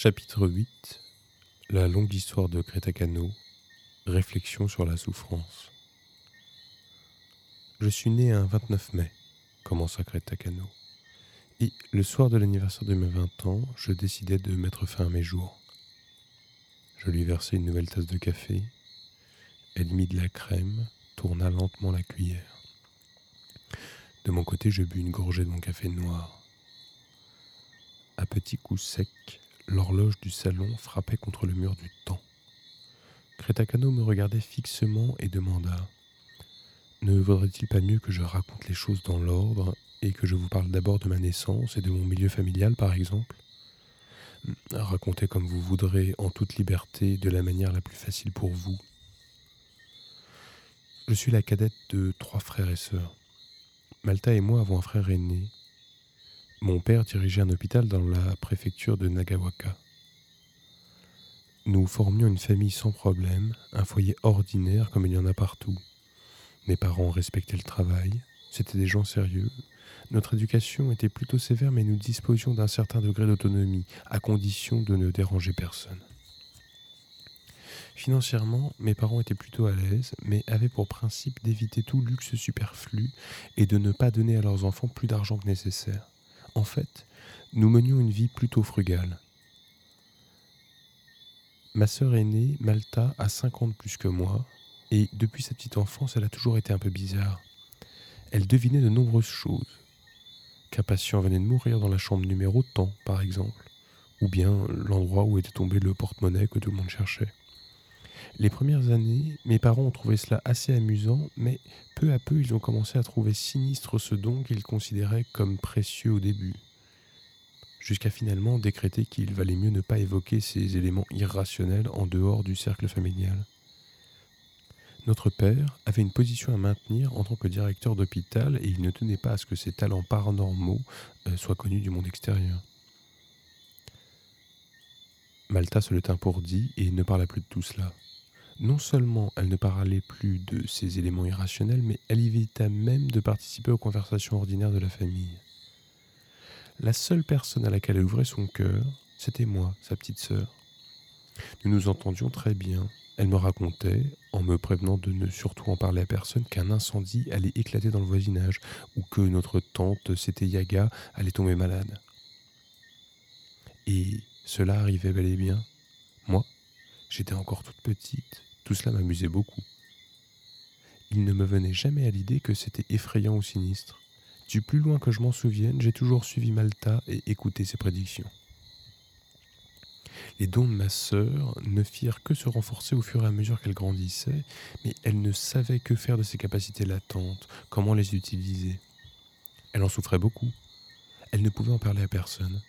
Chapitre 8 La longue histoire de Crétacano Réflexion sur la souffrance. Je suis né un 29 mai, commença Crétacano. Et le soir de l'anniversaire de mes 20 ans, je décidai de mettre fin à mes jours. Je lui versai une nouvelle tasse de café. Elle mit de la crème, tourna lentement la cuillère. De mon côté, je bus une gorgée de mon café noir. À petits coups secs, l'horloge du salon frappait contre le mur du temps. Crétacano me regardait fixement et demanda Ne vaudrait-il pas mieux que je raconte les choses dans l'ordre et que je vous parle d'abord de ma naissance et de mon milieu familial, par exemple? Racontez comme vous voudrez, en toute liberté, de la manière la plus facile pour vous. Je suis la cadette de trois frères et sœurs. Malta et moi avons un frère aîné, mon père dirigeait un hôpital dans la préfecture de Nagawaka. Nous formions une famille sans problème, un foyer ordinaire comme il y en a partout. Mes parents respectaient le travail, c'étaient des gens sérieux. Notre éducation était plutôt sévère, mais nous disposions d'un certain degré d'autonomie, à condition de ne déranger personne. Financièrement, mes parents étaient plutôt à l'aise, mais avaient pour principe d'éviter tout luxe superflu et de ne pas donner à leurs enfants plus d'argent que nécessaire. En fait, nous menions une vie plutôt frugale. Ma sœur aînée, Malta, a 5 ans de plus que moi, et depuis sa petite enfance, elle a toujours été un peu bizarre. Elle devinait de nombreuses choses. Qu'un patient venait de mourir dans la chambre numéro tant, par exemple, ou bien l'endroit où était tombé le porte-monnaie que tout le monde cherchait. Les premières années, mes parents ont trouvé cela assez amusant, mais peu à peu ils ont commencé à trouver sinistre ce don qu'ils considéraient comme précieux au début, jusqu'à finalement décréter qu'il valait mieux ne pas évoquer ces éléments irrationnels en dehors du cercle familial. Notre père avait une position à maintenir en tant que directeur d'hôpital et il ne tenait pas à ce que ses talents paranormaux euh, soient connus du monde extérieur. Malta se le tint pour dit et ne parla plus de tout cela. Non seulement elle ne parlait plus de ces éléments irrationnels, mais elle évita même de participer aux conversations ordinaires de la famille. La seule personne à laquelle elle ouvrait son cœur, c'était moi, sa petite sœur. Nous nous entendions très bien. Elle me racontait, en me prévenant de ne surtout en parler à personne, qu'un incendie allait éclater dans le voisinage, ou que notre tante, c'était Yaga, allait tomber malade. Et cela arrivait bel et bien. Moi, j'étais encore toute petite, tout cela m'amusait beaucoup. Il ne me venait jamais à l'idée que c'était effrayant ou sinistre. Du plus loin que je m'en souvienne, j'ai toujours suivi Malta et écouté ses prédictions. Les dons de ma sœur ne firent que se renforcer au fur et à mesure qu'elle grandissait, mais elle ne savait que faire de ses capacités latentes, comment les utiliser. Elle en souffrait beaucoup. Elle ne pouvait en parler à personne.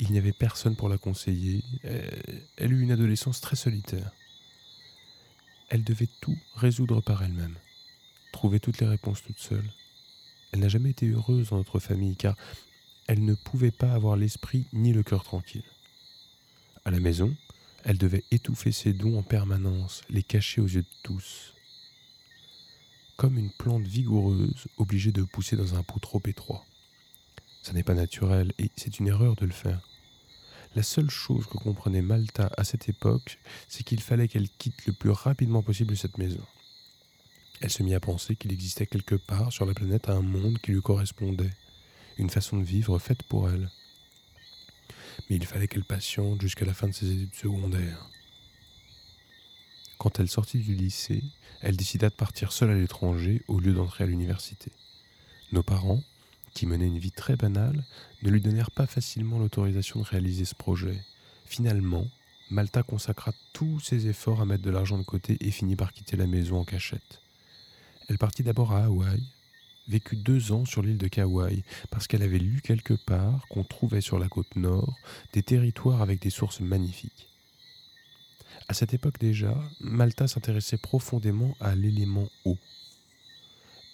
Il n'y avait personne pour la conseiller. Elle eut une adolescence très solitaire. Elle devait tout résoudre par elle-même, trouver toutes les réponses toute seule. Elle n'a jamais été heureuse dans notre famille car elle ne pouvait pas avoir l'esprit ni le cœur tranquille. À la maison, elle devait étouffer ses dons en permanence, les cacher aux yeux de tous. Comme une plante vigoureuse obligée de pousser dans un pot trop étroit. Ça n'est pas naturel et c'est une erreur de le faire. La seule chose que comprenait Malta à cette époque, c'est qu'il fallait qu'elle quitte le plus rapidement possible cette maison. Elle se mit à penser qu'il existait quelque part sur la planète un monde qui lui correspondait, une façon de vivre faite pour elle. Mais il fallait qu'elle patiente jusqu'à la fin de ses études secondaires. Quand elle sortit du lycée, elle décida de partir seule à l'étranger au lieu d'entrer à l'université. Nos parents, qui menait une vie très banale, ne lui donnèrent pas facilement l'autorisation de réaliser ce projet. Finalement, Malta consacra tous ses efforts à mettre de l'argent de côté et finit par quitter la maison en cachette. Elle partit d'abord à Hawaï, vécut deux ans sur l'île de Kauai, parce qu'elle avait lu quelque part qu'on trouvait sur la côte nord des territoires avec des sources magnifiques. À cette époque déjà, Malta s'intéressait profondément à l'élément eau.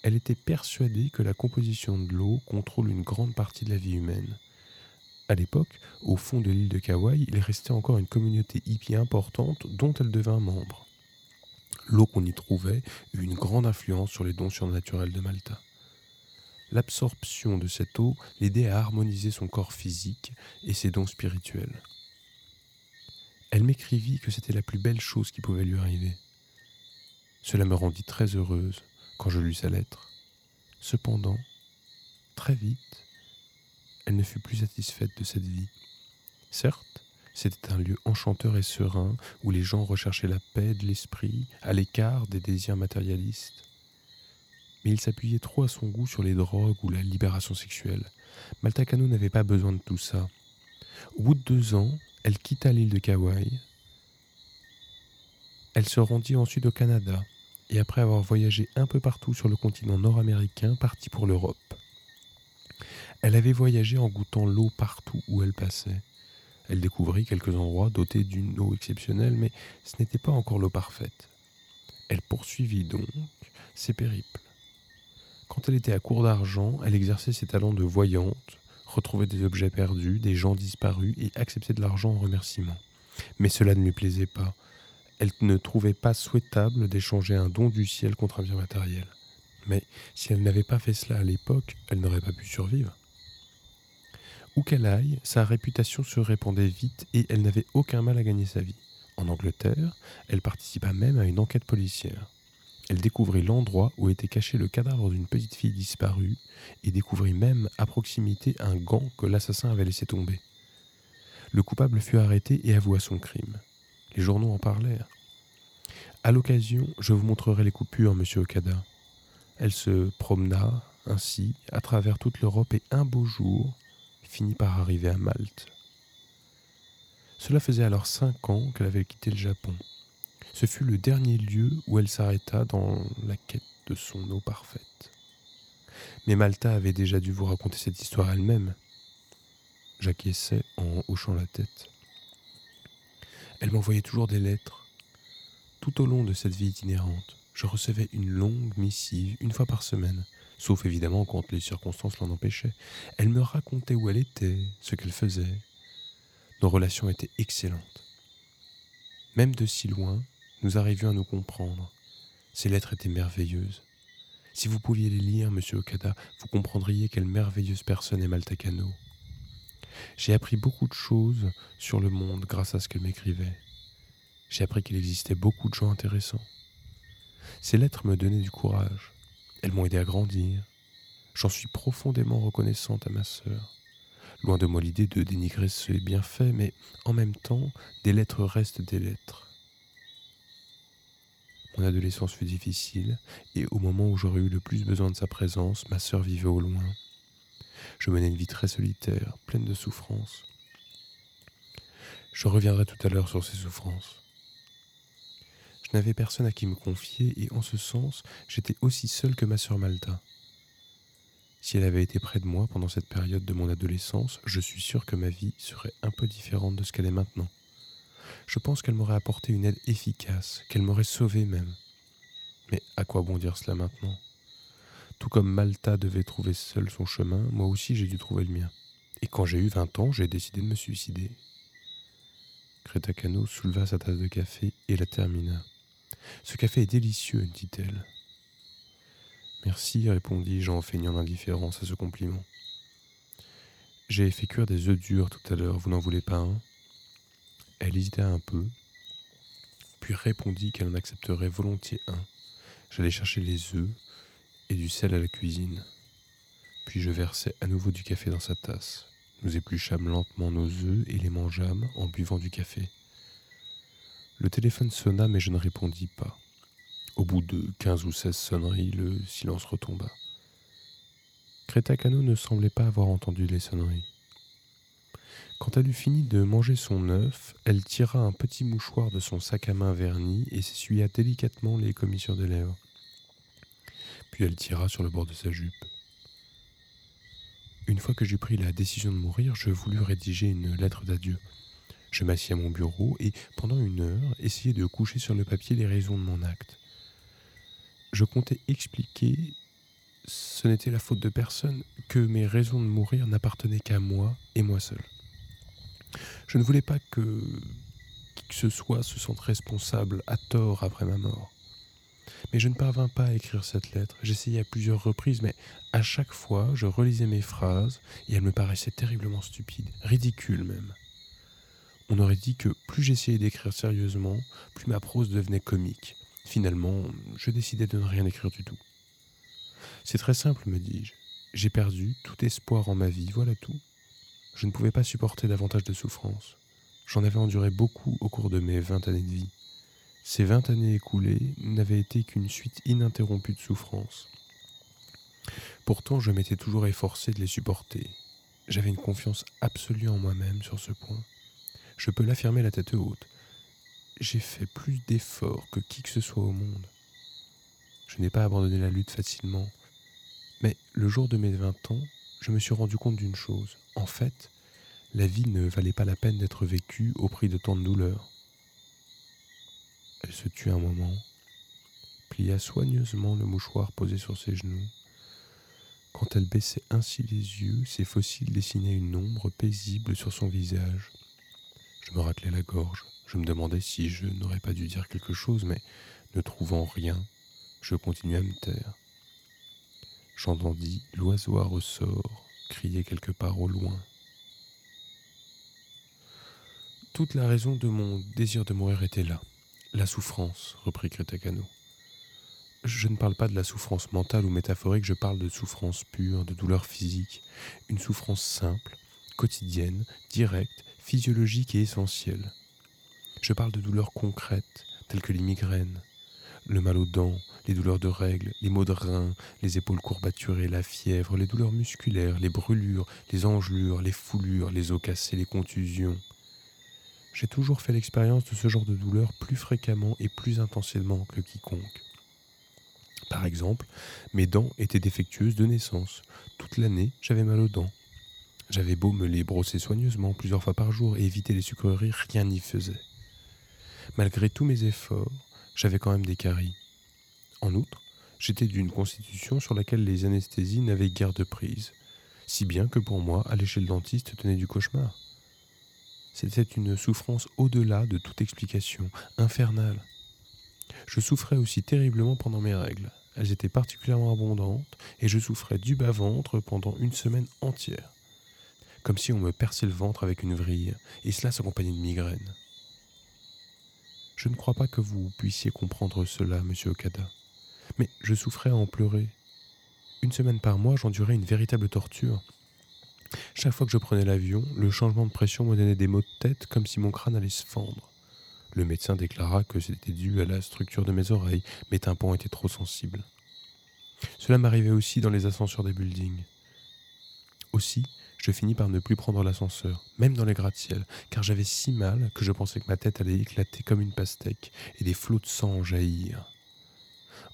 Elle était persuadée que la composition de l'eau contrôle une grande partie de la vie humaine. À l'époque, au fond de l'île de Kauai, il restait encore une communauté hippie importante dont elle devint membre. L'eau qu'on y trouvait eut une grande influence sur les dons surnaturels de Malta. L'absorption de cette eau l'aidait à harmoniser son corps physique et ses dons spirituels. Elle m'écrivit que c'était la plus belle chose qui pouvait lui arriver. Cela me rendit très heureuse quand je lus sa lettre. Cependant, très vite, elle ne fut plus satisfaite de cette vie. Certes, c'était un lieu enchanteur et serein où les gens recherchaient la paix de l'esprit à l'écart des désirs matérialistes. Mais il s'appuyait trop à son goût sur les drogues ou la libération sexuelle. Maltacano n'avait pas besoin de tout ça. Au bout de deux ans, elle quitta l'île de Kauai. Elle se rendit ensuite au Canada et après avoir voyagé un peu partout sur le continent nord-américain, partit pour l'Europe. Elle avait voyagé en goûtant l'eau partout où elle passait. Elle découvrit quelques endroits dotés d'une eau exceptionnelle, mais ce n'était pas encore l'eau parfaite. Elle poursuivit donc ses périples. Quand elle était à court d'argent, elle exerçait ses talents de voyante, retrouvait des objets perdus, des gens disparus et acceptait de l'argent en remerciement. Mais cela ne lui plaisait pas. Elle ne trouvait pas souhaitable d'échanger un don du ciel contre un bien matériel. Mais si elle n'avait pas fait cela à l'époque, elle n'aurait pas pu survivre. Où qu'elle aille, sa réputation se répandait vite et elle n'avait aucun mal à gagner sa vie. En Angleterre, elle participa même à une enquête policière. Elle découvrit l'endroit où était caché le cadavre d'une petite fille disparue et découvrit même à proximité un gant que l'assassin avait laissé tomber. Le coupable fut arrêté et avoua son crime. Les journaux en parlèrent. À l'occasion, je vous montrerai les coupures, monsieur Okada. Elle se promena ainsi à travers toute l'Europe et un beau jour, finit par arriver à Malte. Cela faisait alors cinq ans qu'elle avait quitté le Japon. Ce fut le dernier lieu où elle s'arrêta dans la quête de son eau parfaite. Mais Malta avait déjà dû vous raconter cette histoire elle-même. J'acquiesçais en hochant la tête. Elle m'envoyait toujours des lettres. Tout au long de cette vie itinérante, je recevais une longue missive une fois par semaine, sauf évidemment quand les circonstances l'en empêchaient. Elle me racontait où elle était, ce qu'elle faisait. Nos relations étaient excellentes. Même de si loin, nous arrivions à nous comprendre. Ces lettres étaient merveilleuses. Si vous pouviez les lire, monsieur Okada, vous comprendriez quelle merveilleuse personne est Maltakano. J'ai appris beaucoup de choses sur le monde grâce à ce qu'elle m'écrivait. J'ai appris qu'il existait beaucoup de gens intéressants. Ces lettres me donnaient du courage. Elles m'ont aidé à grandir. J'en suis profondément reconnaissante à ma sœur. Loin de moi l'idée de dénigrer ses bienfaits, mais en même temps, des lettres restent des lettres. Mon adolescence fut difficile, et au moment où j'aurais eu le plus besoin de sa présence, ma sœur vivait au loin. Je menais une vie très solitaire, pleine de souffrances. Je reviendrai tout à l'heure sur ces souffrances. Je n'avais personne à qui me confier et en ce sens, j'étais aussi seul que ma sœur Malta. Si elle avait été près de moi pendant cette période de mon adolescence, je suis sûr que ma vie serait un peu différente de ce qu'elle est maintenant. Je pense qu'elle m'aurait apporté une aide efficace, qu'elle m'aurait sauvé même. Mais à quoi bon dire cela maintenant? Tout comme Malta devait trouver seule son chemin, moi aussi j'ai dû trouver le mien. Et quand j'ai eu 20 ans, j'ai décidé de me suicider. Cano souleva sa tasse de café et la termina. Ce café est délicieux, dit-elle. Merci, répondis-je en feignant l'indifférence à ce compliment. J'ai fait cuire des œufs durs tout à l'heure, vous n'en voulez pas un? Elle hésita un peu, puis répondit qu'elle en accepterait volontiers un. J'allais chercher les œufs du sel à la cuisine. Puis je versai à nouveau du café dans sa tasse. Nous épluchâmes lentement nos œufs et les mangeâmes en buvant du café. Le téléphone sonna, mais je ne répondis pas. Au bout de quinze ou seize sonneries, le silence retomba. Crétacano ne semblait pas avoir entendu les sonneries. Quand elle eut fini de manger son œuf, elle tira un petit mouchoir de son sac à main verni et s'essuya délicatement les commissures des lèvres. Puis elle tira sur le bord de sa jupe. Une fois que j'eus pris la décision de mourir, je voulus rédiger une lettre d'adieu. Je m'assis à mon bureau et, pendant une heure, essayai de coucher sur le papier les raisons de mon acte. Je comptais expliquer, ce n'était la faute de personne, que mes raisons de mourir n'appartenaient qu'à moi et moi seul. Je ne voulais pas que qui que ce soit se sente responsable à tort après ma mort. Mais je ne parvins pas à écrire cette lettre. J'essayai à plusieurs reprises, mais à chaque fois, je relisais mes phrases et elles me paraissaient terriblement stupides, ridicules même. On aurait dit que plus j'essayais d'écrire sérieusement, plus ma prose devenait comique. Finalement, je décidai de ne rien écrire du tout. C'est très simple, me dis-je. J'ai perdu tout espoir en ma vie, voilà tout. Je ne pouvais pas supporter davantage de souffrance. J'en avais enduré beaucoup au cours de mes vingt années de vie. Ces vingt années écoulées n'avaient été qu'une suite ininterrompue de souffrances. Pourtant, je m'étais toujours efforcé de les supporter. J'avais une confiance absolue en moi-même sur ce point. Je peux l'affirmer la tête haute. J'ai fait plus d'efforts que qui que ce soit au monde. Je n'ai pas abandonné la lutte facilement. Mais le jour de mes vingt ans, je me suis rendu compte d'une chose. En fait, la vie ne valait pas la peine d'être vécue au prix de tant de douleurs. Elle se tut un moment, plia soigneusement le mouchoir posé sur ses genoux. Quand elle baissait ainsi les yeux, ses fossiles dessinaient une ombre paisible sur son visage. Je me raclais la gorge. Je me demandais si je n'aurais pas dû dire quelque chose, mais ne trouvant rien, je continuai à me taire. J'entendis l'oiseau à ressort crier quelque part au loin. Toute la raison de mon désir de mourir était là. La souffrance, reprit Crétacano. Je ne parle pas de la souffrance mentale ou métaphorique, je parle de souffrance pure, de douleur physique, une souffrance simple, quotidienne, directe, physiologique et essentielle. Je parle de douleurs concrètes, telles que les migraines, le mal aux dents, les douleurs de règles, les maux de reins, les épaules courbaturées, la fièvre, les douleurs musculaires, les brûlures, les engelures, les foulures, les os cassés, les contusions, j'ai toujours fait l'expérience de ce genre de douleur plus fréquemment et plus intensément que quiconque. Par exemple, mes dents étaient défectueuses de naissance. Toute l'année, j'avais mal aux dents. J'avais beau me les brosser soigneusement plusieurs fois par jour et éviter les sucreries, rien n'y faisait. Malgré tous mes efforts, j'avais quand même des caries. En outre, j'étais d'une constitution sur laquelle les anesthésies n'avaient guère de prise, si bien que pour moi, aller chez le dentiste tenait du cauchemar. C'était une souffrance au-delà de toute explication, infernale. Je souffrais aussi terriblement pendant mes règles. Elles étaient particulièrement abondantes et je souffrais du bas-ventre pendant une semaine entière. Comme si on me perçait le ventre avec une vrille, et cela s'accompagnait de migraines. Je ne crois pas que vous puissiez comprendre cela, monsieur Okada. Mais je souffrais à en pleurer. Une semaine par mois, j'endurais une véritable torture. Chaque fois que je prenais l'avion, le changement de pression me donnait des maux de tête comme si mon crâne allait se fendre. Le médecin déclara que c'était dû à la structure de mes oreilles, mes tympans étaient trop sensibles. Cela m'arrivait aussi dans les ascenseurs des buildings. Aussi, je finis par ne plus prendre l'ascenseur, même dans les gratte-ciel, car j'avais si mal que je pensais que ma tête allait éclater comme une pastèque et des flots de sang en jaillir.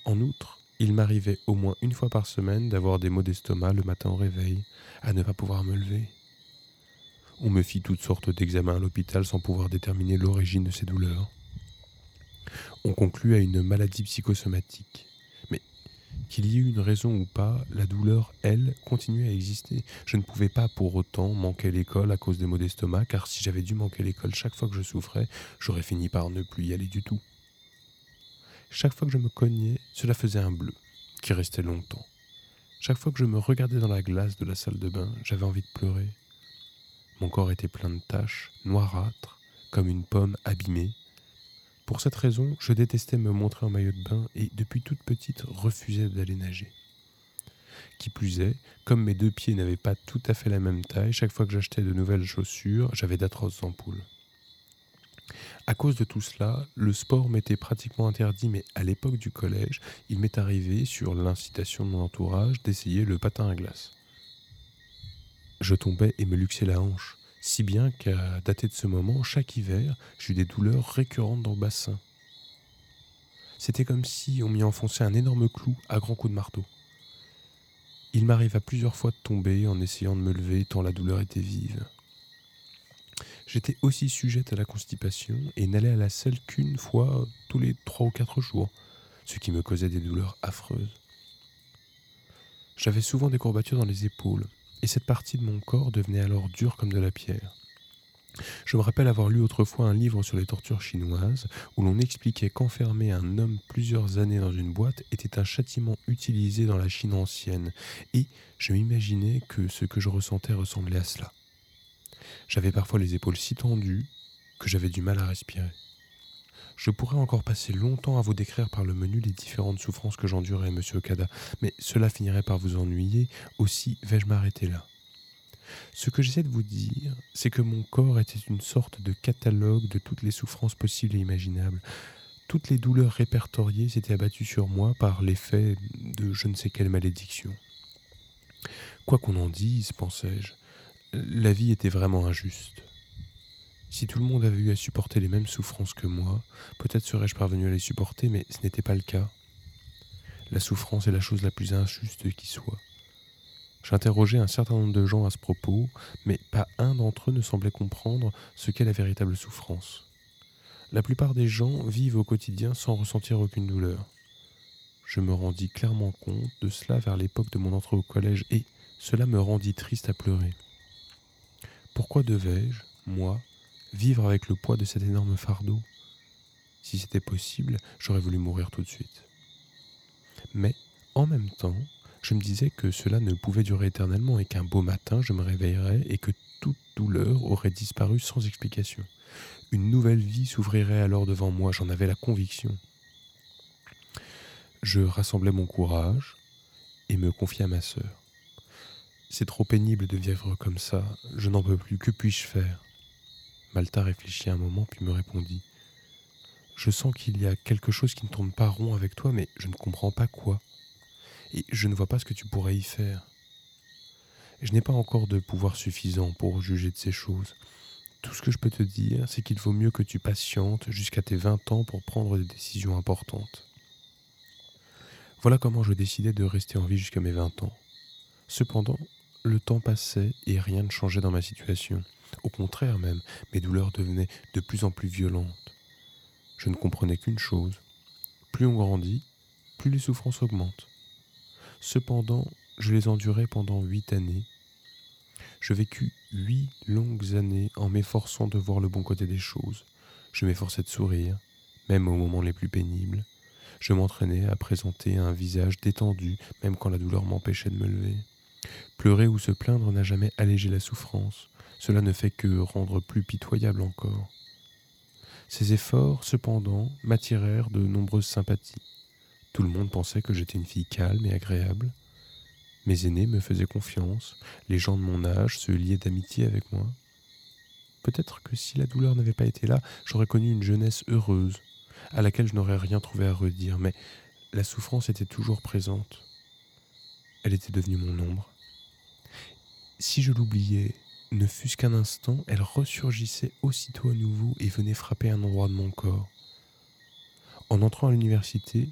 En outre, il m'arrivait au moins une fois par semaine d'avoir des maux d'estomac le matin au réveil, à ne pas pouvoir me lever. On me fit toutes sortes d'examens à l'hôpital sans pouvoir déterminer l'origine de ces douleurs. On conclut à une maladie psychosomatique. Mais qu'il y eût une raison ou pas, la douleur, elle, continuait à exister. Je ne pouvais pas pour autant manquer l'école à cause des maux d'estomac, car si j'avais dû manquer l'école chaque fois que je souffrais, j'aurais fini par ne plus y aller du tout. Chaque fois que je me cognais, cela faisait un bleu, qui restait longtemps. Chaque fois que je me regardais dans la glace de la salle de bain, j'avais envie de pleurer. Mon corps était plein de taches, noirâtres, comme une pomme abîmée. Pour cette raison, je détestais me montrer en maillot de bain et, depuis toute petite, refusais d'aller nager. Qui plus est, comme mes deux pieds n'avaient pas tout à fait la même taille, chaque fois que j'achetais de nouvelles chaussures, j'avais d'atroces ampoules. À cause de tout cela, le sport m'était pratiquement interdit, mais à l'époque du collège, il m'est arrivé, sur l'incitation de mon entourage, d'essayer le patin à glace. Je tombais et me luxais la hanche, si bien qu'à dater de ce moment, chaque hiver, j'eus des douleurs récurrentes dans le bassin. C'était comme si on m'y enfonçait un énorme clou à grands coups de marteau. Il m'arriva plusieurs fois de tomber en essayant de me lever tant la douleur était vive. J'étais aussi sujette à la constipation et n'allais à la selle qu'une fois tous les trois ou quatre jours, ce qui me causait des douleurs affreuses. J'avais souvent des courbatures dans les épaules, et cette partie de mon corps devenait alors dure comme de la pierre. Je me rappelle avoir lu autrefois un livre sur les tortures chinoises où l'on expliquait qu'enfermer un homme plusieurs années dans une boîte était un châtiment utilisé dans la Chine ancienne, et je m'imaginais que ce que je ressentais ressemblait à cela. J'avais parfois les épaules si tendues que j'avais du mal à respirer. Je pourrais encore passer longtemps à vous décrire par le menu les différentes souffrances que j'endurais, monsieur Okada, mais cela finirait par vous ennuyer, aussi vais-je m'arrêter là? Ce que j'essaie de vous dire, c'est que mon corps était une sorte de catalogue de toutes les souffrances possibles et imaginables. Toutes les douleurs répertoriées s'étaient abattues sur moi par l'effet de je ne sais quelle malédiction. Quoi qu'on en dise, pensais-je, la vie était vraiment injuste. Si tout le monde avait eu à supporter les mêmes souffrances que moi, peut-être serais-je parvenu à les supporter, mais ce n'était pas le cas. La souffrance est la chose la plus injuste qui soit. J'interrogeais un certain nombre de gens à ce propos, mais pas un d'entre eux ne semblait comprendre ce qu'est la véritable souffrance. La plupart des gens vivent au quotidien sans ressentir aucune douleur. Je me rendis clairement compte de cela vers l'époque de mon entrée au collège et cela me rendit triste à pleurer. Pourquoi devais-je, moi, vivre avec le poids de cet énorme fardeau? Si c'était possible, j'aurais voulu mourir tout de suite. Mais, en même temps, je me disais que cela ne pouvait durer éternellement et qu'un beau matin je me réveillerais et que toute douleur aurait disparu sans explication. Une nouvelle vie s'ouvrirait alors devant moi, j'en avais la conviction. Je rassemblais mon courage et me confiai à ma sœur. C'est trop pénible de vivre comme ça, je n'en peux plus, que puis-je faire? Malta réfléchit un moment puis me répondit. Je sens qu'il y a quelque chose qui ne tourne pas rond avec toi, mais je ne comprends pas quoi et je ne vois pas ce que tu pourrais y faire. Je n'ai pas encore de pouvoir suffisant pour juger de ces choses. Tout ce que je peux te dire, c'est qu'il vaut mieux que tu patientes jusqu'à tes 20 ans pour prendre des décisions importantes. Voilà comment je décidai de rester en vie jusqu'à mes 20 ans. Cependant, le temps passait et rien ne changeait dans ma situation. Au contraire même, mes douleurs devenaient de plus en plus violentes. Je ne comprenais qu'une chose. Plus on grandit, plus les souffrances augmentent. Cependant, je les endurai pendant huit années. Je vécus huit longues années en m'efforçant de voir le bon côté des choses. Je m'efforçais de sourire, même aux moments les plus pénibles. Je m'entraînais à présenter un visage détendu, même quand la douleur m'empêchait de me lever. Pleurer ou se plaindre n'a jamais allégé la souffrance. Cela ne fait que rendre plus pitoyable encore. Ces efforts, cependant, m'attirèrent de nombreuses sympathies. Tout le monde pensait que j'étais une fille calme et agréable. Mes aînés me faisaient confiance, les gens de mon âge se liaient d'amitié avec moi. Peut-être que si la douleur n'avait pas été là, j'aurais connu une jeunesse heureuse, à laquelle je n'aurais rien trouvé à redire, mais la souffrance était toujours présente. Elle était devenue mon ombre. Si je l'oubliais, ne fût-ce qu'un instant, elle ressurgissait aussitôt à nouveau et venait frapper un endroit de mon corps. En entrant à l'université,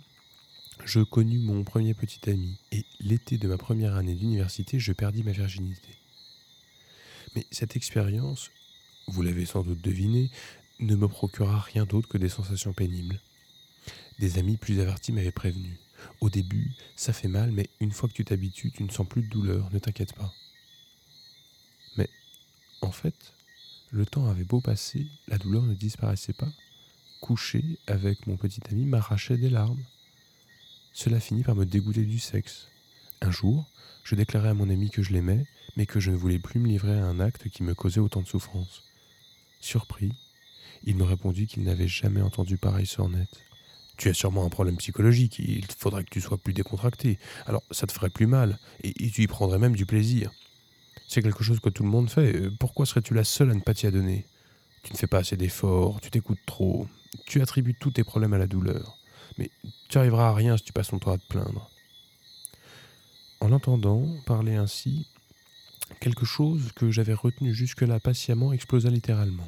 je connus mon premier petit ami, et l'été de ma première année d'université, je perdis ma virginité. Mais cette expérience, vous l'avez sans doute deviné, ne me procura rien d'autre que des sensations pénibles. Des amis plus avertis m'avaient prévenu. Au début, ça fait mal, mais une fois que tu t'habitues, tu ne sens plus de douleur, ne t'inquiète pas. Mais, en fait, le temps avait beau passer, la douleur ne disparaissait pas. Couché avec mon petit ami m'arrachait des larmes. Cela finit par me dégoûter du sexe. Un jour, je déclarai à mon ami que je l'aimais, mais que je ne voulais plus me livrer à un acte qui me causait autant de souffrance. Surpris, il me répondit qu'il n'avait jamais entendu pareille sornette. Tu as sûrement un problème psychologique, il faudrait que tu sois plus décontracté. Alors ça te ferait plus mal, et, tu y prendrais même du plaisir. C'est quelque chose que tout le monde fait, pourquoi serais-tu la seule à ne pas t'y adonner? Tu ne fais pas assez d'efforts, tu t'écoutes trop, tu attribues tous tes problèmes à la douleur. Mais tu arriveras à rien si tu passes ton temps à te plaindre. En entendant parler ainsi, quelque chose que j'avais retenu jusque-là patiemment explosa littéralement.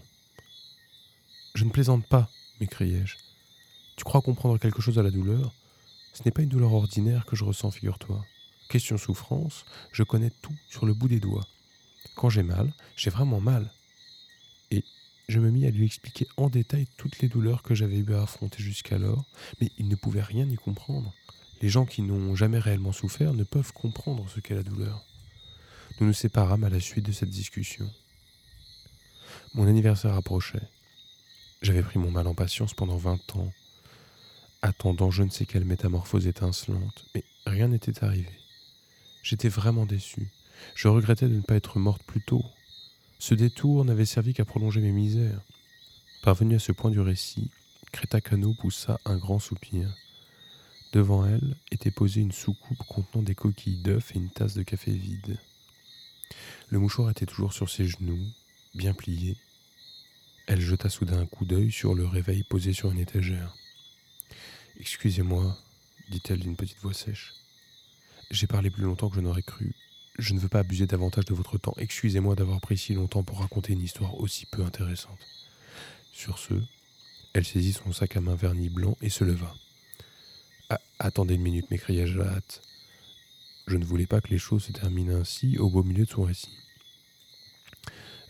Je ne plaisante pas, m'écriai-je. Tu crois comprendre quelque chose à la douleur Ce n'est pas une douleur ordinaire que je ressens, figure-toi. Question souffrance, je connais tout sur le bout des doigts. Quand j'ai mal, j'ai vraiment mal je me mis à lui expliquer en détail toutes les douleurs que j'avais eu à affronter jusqu'alors, mais il ne pouvait rien y comprendre. Les gens qui n'ont jamais réellement souffert ne peuvent comprendre ce qu'est la douleur. Nous nous séparâmes à la suite de cette discussion. Mon anniversaire approchait. J'avais pris mon mal en patience pendant vingt ans, attendant je ne sais quelle métamorphose étincelante, mais rien n'était arrivé. J'étais vraiment déçu. Je regrettais de ne pas être morte plus tôt, ce détour n'avait servi qu'à prolonger mes misères. Parvenue à ce point du récit, Creta Cano poussa un grand soupir. Devant elle était posée une soucoupe contenant des coquilles d'œufs et une tasse de café vide. Le mouchoir était toujours sur ses genoux, bien plié. Elle jeta soudain un coup d'œil sur le réveil posé sur une étagère. Excusez-moi, dit-elle d'une petite voix sèche. J'ai parlé plus longtemps que je n'aurais cru. Je ne veux pas abuser davantage de votre temps. Excusez-moi d'avoir pris si longtemps pour raconter une histoire aussi peu intéressante. Sur ce, elle saisit son sac à main verni blanc et se leva. Ah, attendez une minute, m'écriai-je à hâte. Je ne voulais pas que les choses se terminent ainsi au beau milieu de son récit.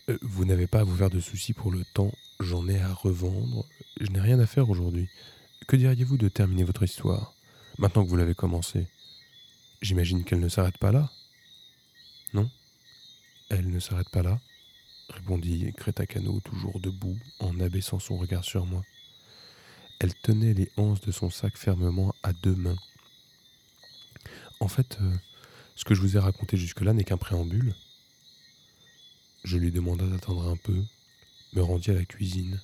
Euh, vous n'avez pas à vous faire de soucis pour le temps, j'en ai à revendre. Je n'ai rien à faire aujourd'hui. Que diriez-vous de terminer votre histoire, maintenant que vous l'avez commencée? J'imagine qu'elle ne s'arrête pas là Non? Elle ne s'arrête pas là répondit Crétacano, toujours debout, en abaissant son regard sur moi. Elle tenait les anses de son sac fermement à deux mains. En fait, euh, ce que je vous ai raconté jusque-là n'est qu'un préambule. Je lui demanda d'attendre un peu, me rendis à la cuisine.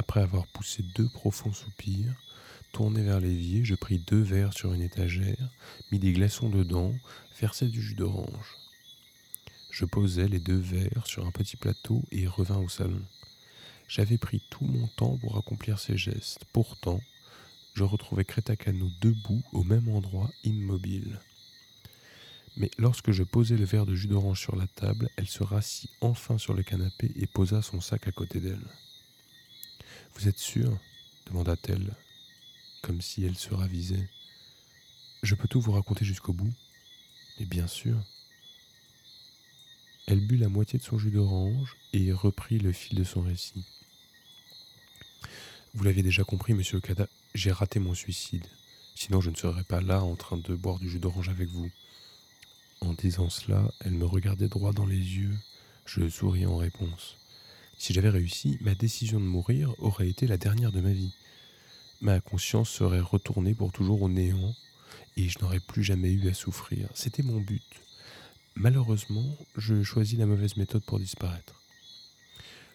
Après avoir poussé deux profonds soupirs, tourné vers l'évier, je pris deux verres sur une étagère, mis des glaçons dedans, versai du jus d'orange. Je posai les deux verres sur un petit plateau et revins au salon. J'avais pris tout mon temps pour accomplir ces gestes. Pourtant, je retrouvais Crétacano debout au même endroit, immobile. Mais lorsque je posai le verre de jus d'orange sur la table, elle se rassit enfin sur le canapé et posa son sac à côté d'elle. Vous êtes sûr demanda-t-elle, comme si elle se ravisait. Je peux tout vous raconter jusqu'au bout Mais bien sûr. Elle but la moitié de son jus d'orange et reprit le fil de son récit. Vous l'aviez déjà compris, monsieur Okada, j'ai raté mon suicide. Sinon, je ne serais pas là en train de boire du jus d'orange avec vous. En disant cela, elle me regardait droit dans les yeux. Je souris en réponse. Si j'avais réussi, ma décision de mourir aurait été la dernière de ma vie. Ma conscience serait retournée pour toujours au néant et je n'aurais plus jamais eu à souffrir. C'était mon but. Malheureusement, je choisis la mauvaise méthode pour disparaître.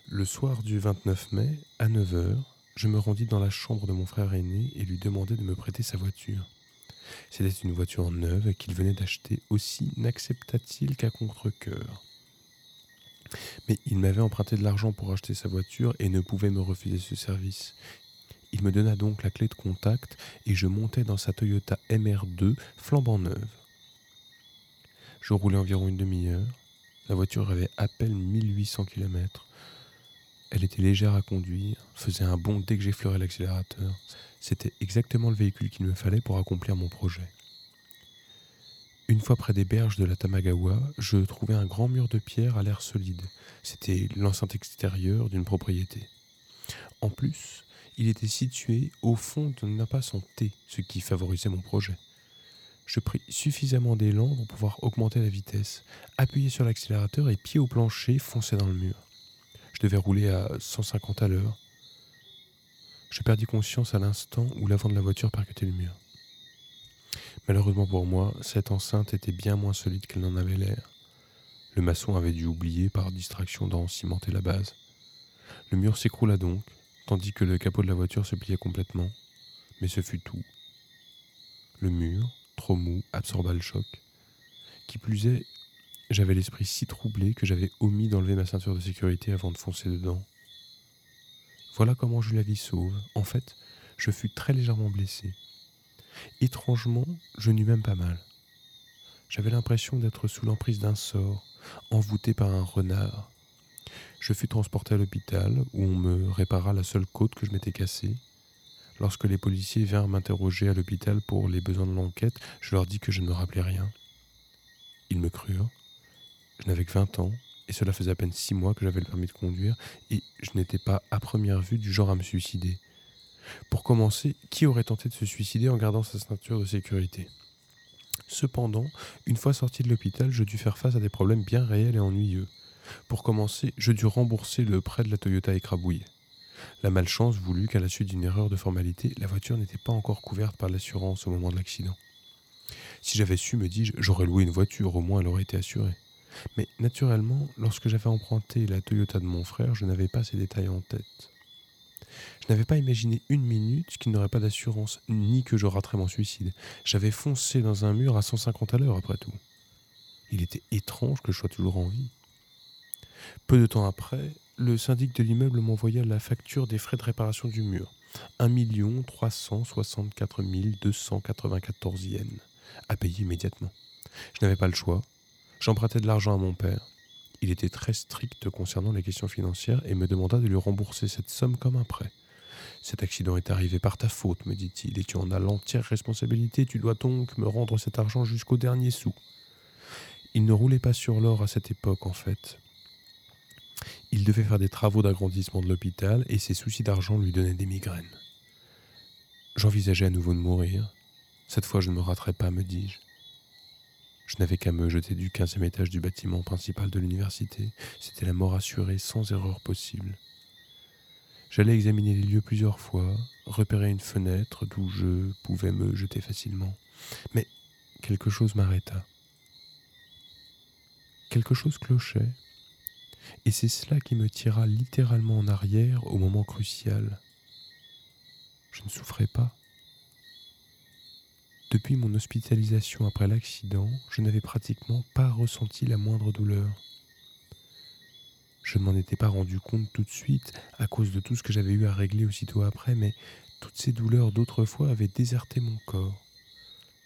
Le soir du 29 mai, à 9h, je me rendis dans la chambre de mon frère aîné et lui demandai de me prêter sa voiture. C'était une voiture neuve qu'il venait d'acheter, aussi n'accepta-t-il qu'à contre-coeur. Mais il m'avait emprunté de l'argent pour acheter sa voiture et ne pouvait me refuser ce service. Il me donna donc la clé de contact et je montai dans sa Toyota MR2 flambant neuve. Je roulais environ une demi-heure. La voiture avait à peine 1800 km. Elle était légère à conduire, faisait un bond dès que j'effleurais l'accélérateur. C'était exactement le véhicule qu'il me fallait pour accomplir mon projet. Une fois près des berges de la Tamagawa, je trouvai un grand mur de pierre à l'air solide. C'était l'enceinte extérieure d'une propriété. En plus, il était situé au fond d'un impasse en T, ce qui favorisait mon projet. Je pris suffisamment d'élan pour pouvoir augmenter la vitesse, appuyer sur l'accélérateur et pied au plancher foncer dans le mur. Je devais rouler à 150 à l'heure. Je perdis conscience à l'instant où l'avant de la voiture percutait le mur. Malheureusement pour moi, cette enceinte était bien moins solide qu'elle n'en avait l'air. Le maçon avait dû oublier par distraction d'en cimenter la base. Le mur s'écroula donc, tandis que le capot de la voiture se pliait complètement. Mais ce fut tout. Le mur, trop mou, absorba le choc. Qui plus est, j'avais l'esprit si troublé que j'avais omis d'enlever ma ceinture de sécurité avant de foncer dedans. Voilà comment je la vis sauve. En fait, je fus très légèrement blessé. Étrangement, je n'eus même pas mal. J'avais l'impression d'être sous l'emprise d'un sort, envoûté par un renard. Je fus transporté à l'hôpital où on me répara la seule côte que je m'étais cassée. Lorsque les policiers vinrent m'interroger à l'hôpital pour les besoins de l'enquête, je leur dis que je ne me rappelais rien. Ils me crurent. Je n'avais que 20 ans, et cela faisait à peine 6 mois que j'avais le permis de conduire, et je n'étais pas à première vue du genre à me suicider. Pour commencer, qui aurait tenté de se suicider en gardant sa ceinture de sécurité? Cependant, une fois sorti de l'hôpital, je dus faire face à des problèmes bien réels et ennuyeux. Pour commencer, je dus rembourser le prêt de la Toyota écrabouillée. La malchance voulut qu'à la suite d'une erreur de formalité, la voiture n'était pas encore couverte par l'assurance au moment de l'accident. Si j'avais su, me dis-je, j'aurais loué une voiture, au moins elle aurait été assurée. Mais naturellement, lorsque j'avais emprunté la Toyota de mon frère, je n'avais pas ces détails en tête. Je n'avais pas imaginé une minute qu'il n'aurait pas d'assurance, ni que je raterais mon suicide. J'avais foncé dans un mur à 150 à l'heure après tout. Il était étrange que je sois toujours en vie. Peu de temps après, le syndic de l'immeuble m'envoya la facture des frais de réparation du mur. 1 364 294 yens à payer immédiatement. Je n'avais pas le choix. J'empruntais de l'argent à mon père. Il était très strict concernant les questions financières et me demanda de lui rembourser cette somme comme un prêt. Cet accident est arrivé par ta faute, me dit-il, et tu en as l'entière responsabilité. Tu dois donc me rendre cet argent jusqu'au dernier sou. Il ne roulait pas sur l'or à cette époque, en fait. Il devait faire des travaux d'agrandissement de l'hôpital et ses soucis d'argent lui donnaient des migraines. J'envisageais à nouveau de mourir. Cette fois, je ne me raterai pas, me dis-je. Je n'avais qu'à me jeter du quinzième étage du bâtiment principal de l'université. C'était la mort assurée sans erreur possible. J'allais examiner les lieux plusieurs fois, repérer une fenêtre d'où je pouvais me jeter facilement. Mais quelque chose m'arrêta. Quelque chose clochait. Et c'est cela qui me tira littéralement en arrière au moment crucial. Je ne souffrais pas. Depuis mon hospitalisation après l'accident, je n'avais pratiquement pas ressenti la moindre douleur. Je ne m'en étais pas rendu compte tout de suite à cause de tout ce que j'avais eu à régler aussitôt après, mais toutes ces douleurs d'autrefois avaient déserté mon corps.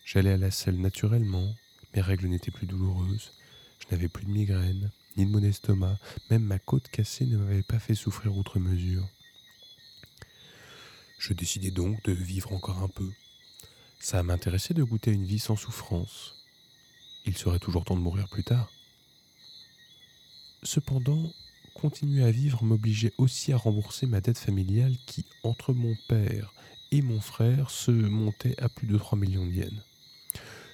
J'allais à la selle naturellement, mes règles n'étaient plus douloureuses, je n'avais plus de migraine, ni de mon estomac, même ma côte cassée ne m'avait pas fait souffrir outre mesure. Je décidai donc de vivre encore un peu, ça m'intéressait de goûter une vie sans souffrance. Il serait toujours temps de mourir plus tard. Cependant, continuer à vivre m'obligeait aussi à rembourser ma dette familiale qui, entre mon père et mon frère, se montait à plus de 3 millions de yens.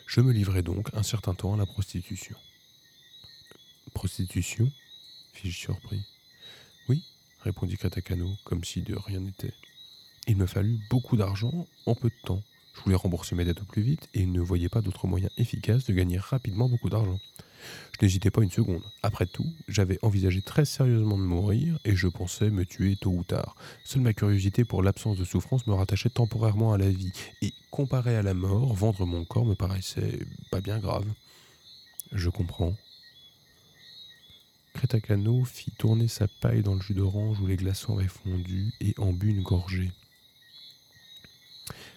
Je me livrai donc un certain temps à la prostitution. Prostitution? fis-je surpris. Oui, répondit Katakano, comme si de rien n'était. Il me fallut beaucoup d'argent en peu de temps. Je voulais rembourser mes dettes au plus vite et ne voyait pas d'autre moyen efficace de gagner rapidement beaucoup d'argent. Je n'hésitais pas une seconde. Après tout, j'avais envisagé très sérieusement de mourir et je pensais me tuer tôt ou tard. Seule ma curiosité pour l'absence de souffrance me rattachait temporairement à la vie et comparé à la mort, vendre mon corps me paraissait pas bien grave. Je comprends. Crétacano fit tourner sa paille dans le jus d'orange où les glaçons avaient fondu et en but une gorgée.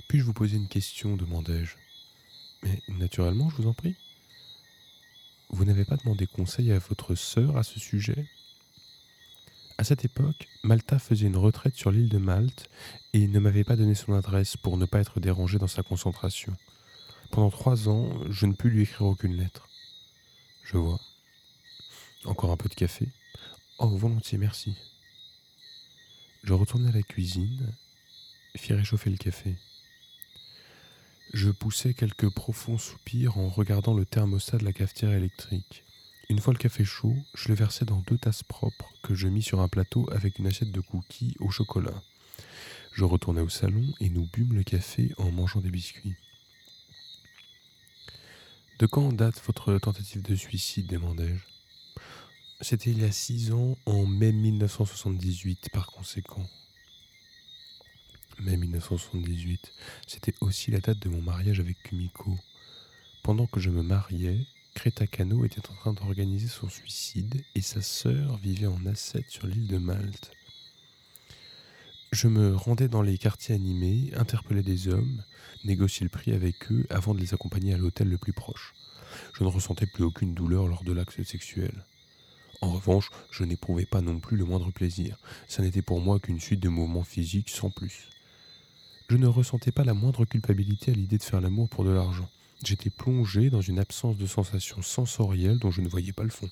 Puis-je vous poser une question demandai-je. Mais naturellement, je vous en prie. Vous n'avez pas demandé conseil à votre sœur à ce sujet? À cette époque, Malta faisait une retraite sur l'île de Malte et ne m'avait pas donné son adresse pour ne pas être dérangé dans sa concentration. Pendant trois ans, je ne pus lui écrire aucune lettre. Je vois. Encore un peu de café Oh, volontiers, merci. Je retournai à la cuisine, fis réchauffer le café. Je poussai quelques profonds soupirs en regardant le thermostat de la cafetière électrique. Une fois le café chaud, je le versai dans deux tasses propres que je mis sur un plateau avec une assiette de cookies au chocolat. Je retournai au salon et nous bûmes le café en mangeant des biscuits. De quand date votre tentative de suicide demandai-je. C'était il y a six ans, en mai 1978 par conséquent mai 1978. C'était aussi la date de mon mariage avec Kumiko. Pendant que je me mariais, Kreta Kano était en train d'organiser son suicide et sa sœur vivait en asset sur l'île de Malte. Je me rendais dans les quartiers animés, interpellais des hommes, négociais le prix avec eux avant de les accompagner à l'hôtel le plus proche. Je ne ressentais plus aucune douleur lors de l'acte sexuel. En revanche, je n'éprouvais pas non plus le moindre plaisir. Ça n'était pour moi qu'une suite de mouvements physiques sans plus. Je ne ressentais pas la moindre culpabilité à l'idée de faire l'amour pour de l'argent. J'étais plongé dans une absence de sensations sensorielles dont je ne voyais pas le fond.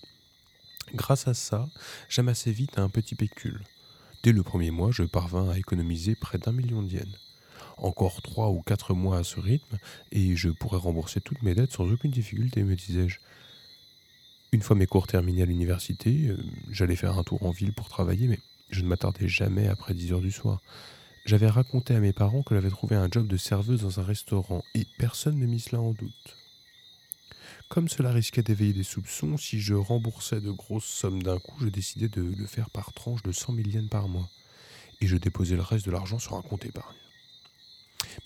Grâce à ça, j'amassais vite un petit pécule. Dès le premier mois, je parvins à économiser près d'un million de yens. Encore trois ou quatre mois à ce rythme, et je pourrais rembourser toutes mes dettes sans aucune difficulté, me disais-je. Une fois mes cours terminés à l'université, euh, j'allais faire un tour en ville pour travailler, mais je ne m'attardais jamais après dix heures du soir. J'avais raconté à mes parents que j'avais trouvé un job de serveuse dans un restaurant et personne ne mit cela en doute. Comme cela risquait d'éveiller des soupçons, si je remboursais de grosses sommes d'un coup, je décidai de le faire par tranche de 100 000 yens par mois. et je déposais le reste de l'argent sur un compte épargne.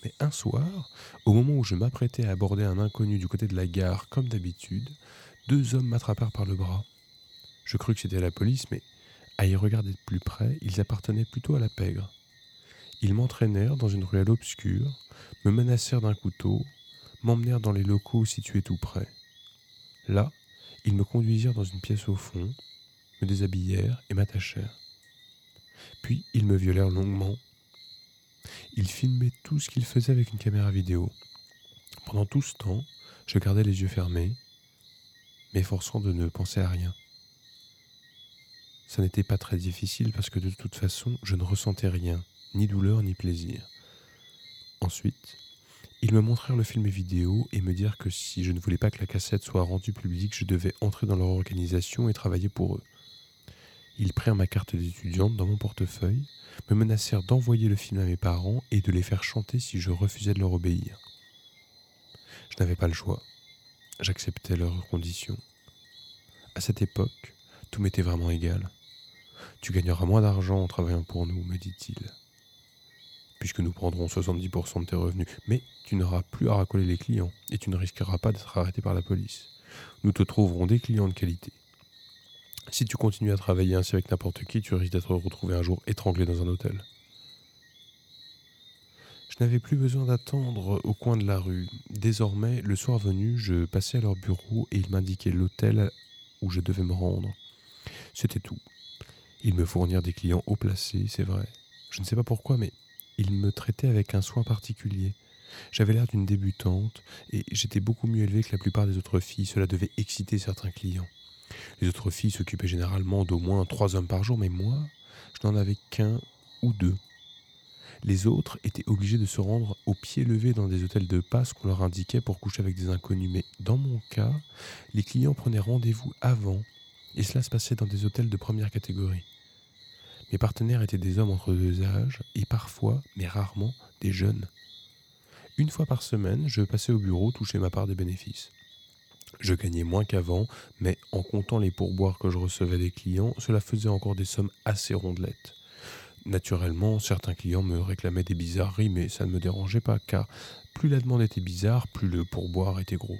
Mais un soir, au moment où je m'apprêtais à aborder un inconnu du côté de la gare comme d'habitude, deux hommes m'attrapèrent par le bras. Je crus que c'était la police, mais à y regarder de plus près, ils appartenaient plutôt à la pègre. Ils m'entraînèrent dans une ruelle obscure, me menacèrent d'un couteau, m'emmenèrent dans les locaux situés tout près. Là, ils me conduisirent dans une pièce au fond, me déshabillèrent et m'attachèrent. Puis ils me violèrent longuement. Ils filmaient tout ce qu'ils faisaient avec une caméra vidéo. Pendant tout ce temps, je gardais les yeux fermés, m'efforçant de ne penser à rien. Ça n'était pas très difficile parce que de toute façon, je ne ressentais rien, ni douleur ni plaisir. Ensuite, ils me montrèrent le film vidéo et me dirent que si je ne voulais pas que la cassette soit rendue publique, je devais entrer dans leur organisation et travailler pour eux. Ils prirent ma carte d'étudiante dans mon portefeuille, me menacèrent d'envoyer le film à mes parents et de les faire chanter si je refusais de leur obéir. Je n'avais pas le choix. J'acceptais leurs conditions. À cette époque, tout m'était vraiment égal. Tu gagneras moins d'argent en travaillant pour nous, me dit-il puisque nous prendrons 70% de tes revenus. Mais tu n'auras plus à racoler les clients et tu ne risqueras pas d'être arrêté par la police. Nous te trouverons des clients de qualité. Si tu continues à travailler ainsi avec n'importe qui, tu risques d'être retrouvé un jour étranglé dans un hôtel. Je n'avais plus besoin d'attendre au coin de la rue. Désormais, le soir venu, je passais à leur bureau et ils m'indiquaient l'hôtel où je devais me rendre. C'était tout. Ils me fournirent des clients haut placés, c'est vrai. Je ne sais pas pourquoi, mais il me traitait avec un soin particulier. J'avais l'air d'une débutante et j'étais beaucoup mieux élevé que la plupart des autres filles. Cela devait exciter certains clients. Les autres filles s'occupaient généralement d'au moins trois hommes par jour, mais moi, je n'en avais qu'un ou deux. Les autres étaient obligés de se rendre au pied levé dans des hôtels de passe qu'on leur indiquait pour coucher avec des inconnus. Mais dans mon cas, les clients prenaient rendez-vous avant et cela se passait dans des hôtels de première catégorie. Mes partenaires étaient des hommes entre deux âges et parfois, mais rarement, des jeunes. Une fois par semaine, je passais au bureau toucher ma part des bénéfices. Je gagnais moins qu'avant, mais en comptant les pourboires que je recevais des clients, cela faisait encore des sommes assez rondelettes. Naturellement, certains clients me réclamaient des bizarreries, mais ça ne me dérangeait pas, car plus la demande était bizarre, plus le pourboire était gros.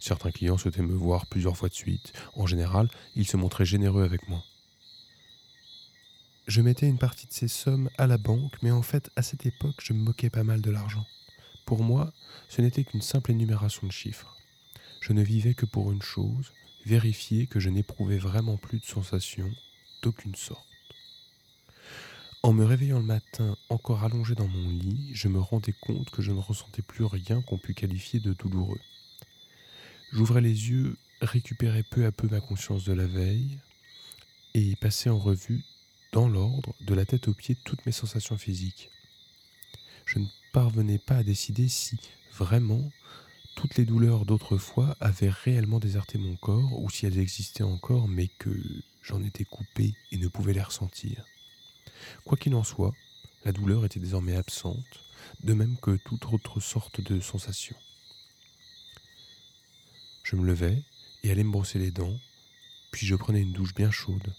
Certains clients souhaitaient me voir plusieurs fois de suite. En général, ils se montraient généreux avec moi. Je mettais une partie de ces sommes à la banque, mais en fait, à cette époque, je me moquais pas mal de l'argent. Pour moi, ce n'était qu'une simple énumération de chiffres. Je ne vivais que pour une chose, vérifier que je n'éprouvais vraiment plus de sensations d'aucune sorte. En me réveillant le matin, encore allongé dans mon lit, je me rendais compte que je ne ressentais plus rien qu'on pût qualifier de douloureux. J'ouvrais les yeux, récupérais peu à peu ma conscience de la veille, et passais en revue dans l'ordre, de la tête aux pieds, toutes mes sensations physiques. Je ne parvenais pas à décider si, vraiment, toutes les douleurs d'autrefois avaient réellement déserté mon corps ou si elles existaient encore mais que j'en étais coupé et ne pouvais les ressentir. Quoi qu'il en soit, la douleur était désormais absente, de même que toute autre sorte de sensation. Je me levais et allais me brosser les dents, puis je prenais une douche bien chaude.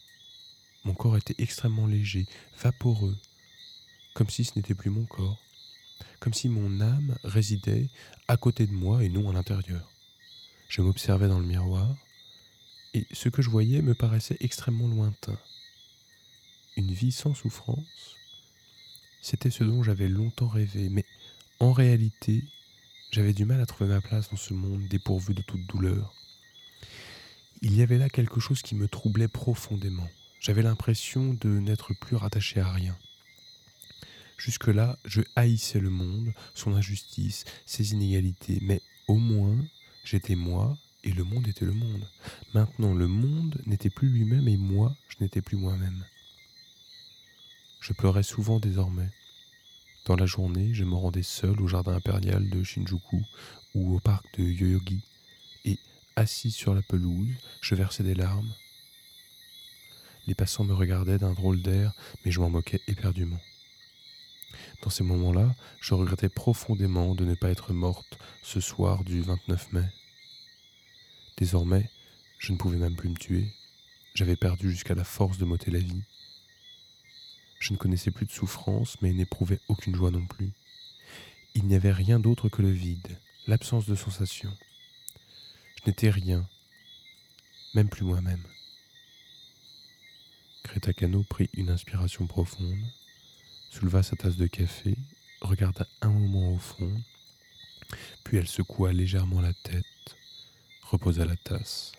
Mon corps était extrêmement léger, vaporeux, comme si ce n'était plus mon corps, comme si mon âme résidait à côté de moi et non à l'intérieur. Je m'observais dans le miroir, et ce que je voyais me paraissait extrêmement lointain. Une vie sans souffrance, c'était ce dont j'avais longtemps rêvé, mais en réalité, j'avais du mal à trouver ma place dans ce monde dépourvu de toute douleur. Il y avait là quelque chose qui me troublait profondément. J'avais l'impression de n'être plus rattaché à rien. Jusque-là, je haïssais le monde, son injustice, ses inégalités, mais au moins, j'étais moi et le monde était le monde. Maintenant, le monde n'était plus lui-même et moi, je n'étais plus moi-même. Je pleurais souvent désormais. Dans la journée, je me rendais seul au jardin impérial de Shinjuku ou au parc de Yoyogi, et, assis sur la pelouse, je versais des larmes, les passants me regardaient d'un drôle d'air, mais je m'en moquais éperdument. Dans ces moments-là, je regrettais profondément de ne pas être morte ce soir du 29 mai. Désormais, je ne pouvais même plus me tuer. J'avais perdu jusqu'à la force de m'ôter la vie. Je ne connaissais plus de souffrance, mais n'éprouvais aucune joie non plus. Il n'y avait rien d'autre que le vide, l'absence de sensation. Je n'étais rien, même plus moi-même. Greta Cano prit une inspiration profonde, souleva sa tasse de café, regarda un moment au fond, puis elle secoua légèrement la tête, reposa la tasse.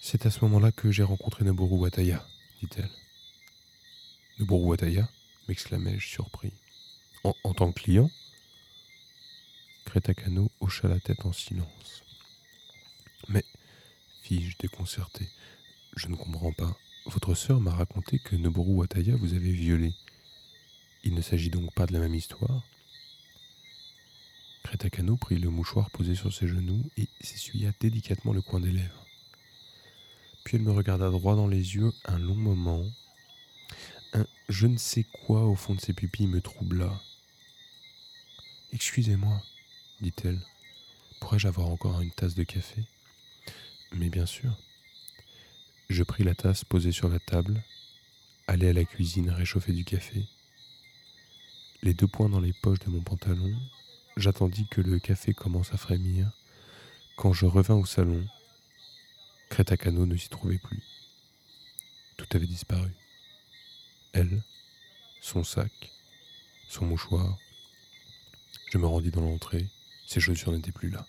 C'est à ce moment-là que j'ai rencontré Noboru Wataya, dit-elle. Noboru Wataya m'exclamai-je surpris. En, tant que client? Greta Kano hocha la tête en silence. Mais, fis-je déconcerté, je ne comprends pas. Votre sœur m'a raconté que Noboru Wataya vous avait violé. Il ne s'agit donc pas de la même histoire Greta Kano prit le mouchoir posé sur ses genoux et s'essuya délicatement le coin des lèvres. Puis elle me regarda droit dans les yeux un long moment. Un je ne sais quoi au fond de ses pupilles me troubla. Excusez-moi, dit-elle. Pourrais-je avoir encore une tasse de café? Mais bien sûr. Je pris la tasse posée sur la table, allai à la cuisine réchauffer du café. Les deux poings dans les poches de mon pantalon, j'attendis que le café commence à frémir. Quand je revins au salon, Crétacano ne s'y trouvait plus. Tout avait disparu. Elle, son sac, son mouchoir. Je me rendis dans l'entrée, ses chaussures n'étaient plus là.